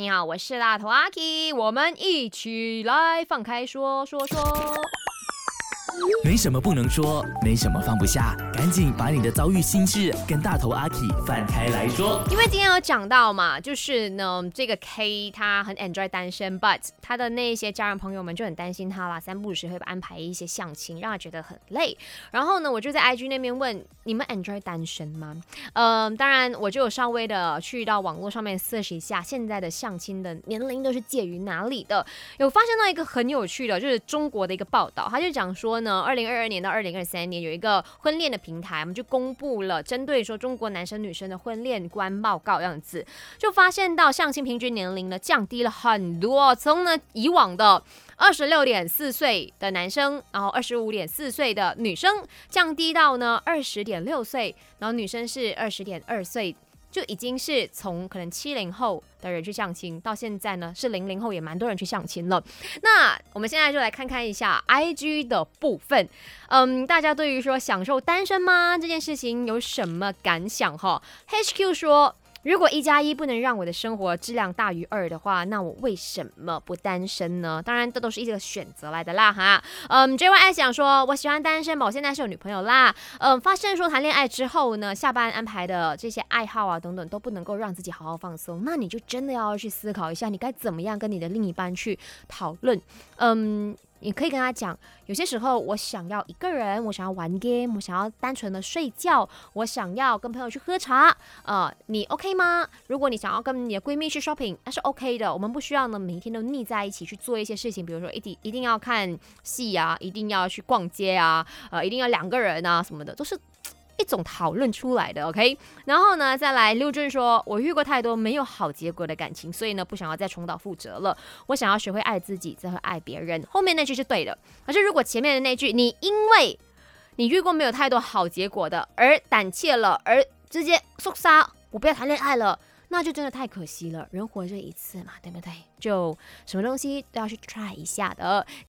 你好，我是大头阿 K，我们一起来放开说说说。没什么不能说，没什么放不下，赶紧把你的遭遇心事跟大头阿 K 放开来说。因为今天有讲到嘛，就是呢，这个 K 他很 enjoy 单身，but 他的那些家人朋友们就很担心他啦，三不五时会安排一些相亲，让他觉得很累。然后呢，我就在 IG 那边问你们 enjoy 单身吗？嗯，当然我就有稍微的去到网络上面 search 一下，现在的相亲的年龄都是介于哪里的？有发现到一个很有趣的，就是中国的一个报道，他就讲说呢，二零二二年到二零二三年有一个婚恋的平台，我们就公布了针对说中国男生女生的婚恋观报告样子，就发现到相亲平均年龄呢降低了很多，从呢以往的二十六点四岁的男生，然后二十五点四岁的女生，降低到呢二十点六岁，然后女生是二十点二岁。就已经是从可能七零后的人去相亲，到现在呢是零零后也蛮多人去相亲了。那我们现在就来看看一下 I G 的部分，嗯，大家对于说享受单身吗这件事情有什么感想哈？H Q 说。如果一加一不能让我的生活质量大于二的话，那我为什么不单身呢？当然，这都是一个选择来的啦哈。嗯，J Y 爱想说，我喜欢单身吧，我现在是有女朋友啦。嗯，发现说谈恋爱之后呢，下班安排的这些爱好啊等等都不能够让自己好好放松，那你就真的要去思考一下，你该怎么样跟你的另一半去讨论。嗯。你可以跟他讲，有些时候我想要一个人，我想要玩 game，我想要单纯的睡觉，我想要跟朋友去喝茶，呃，你 OK 吗？如果你想要跟你的闺蜜去 shopping，那是 OK 的，我们不需要呢每天都腻在一起去做一些事情，比如说一定一定要看戏啊，一定要去逛街啊，呃，一定要两个人啊什么的，都是。一种讨论出来的，OK，然后呢，再来刘俊说，我遇过太多没有好结果的感情，所以呢，不想要再重蹈覆辙了。我想要学会爱自己，才会爱别人。后面那句是对的，可是如果前面的那句，你因为你遇过没有太多好结果的，而胆怯了，而直接说杀，我不要谈恋爱了，那就真的太可惜了。人活这一次嘛，对不对？就什么东西都要去 try 一下的。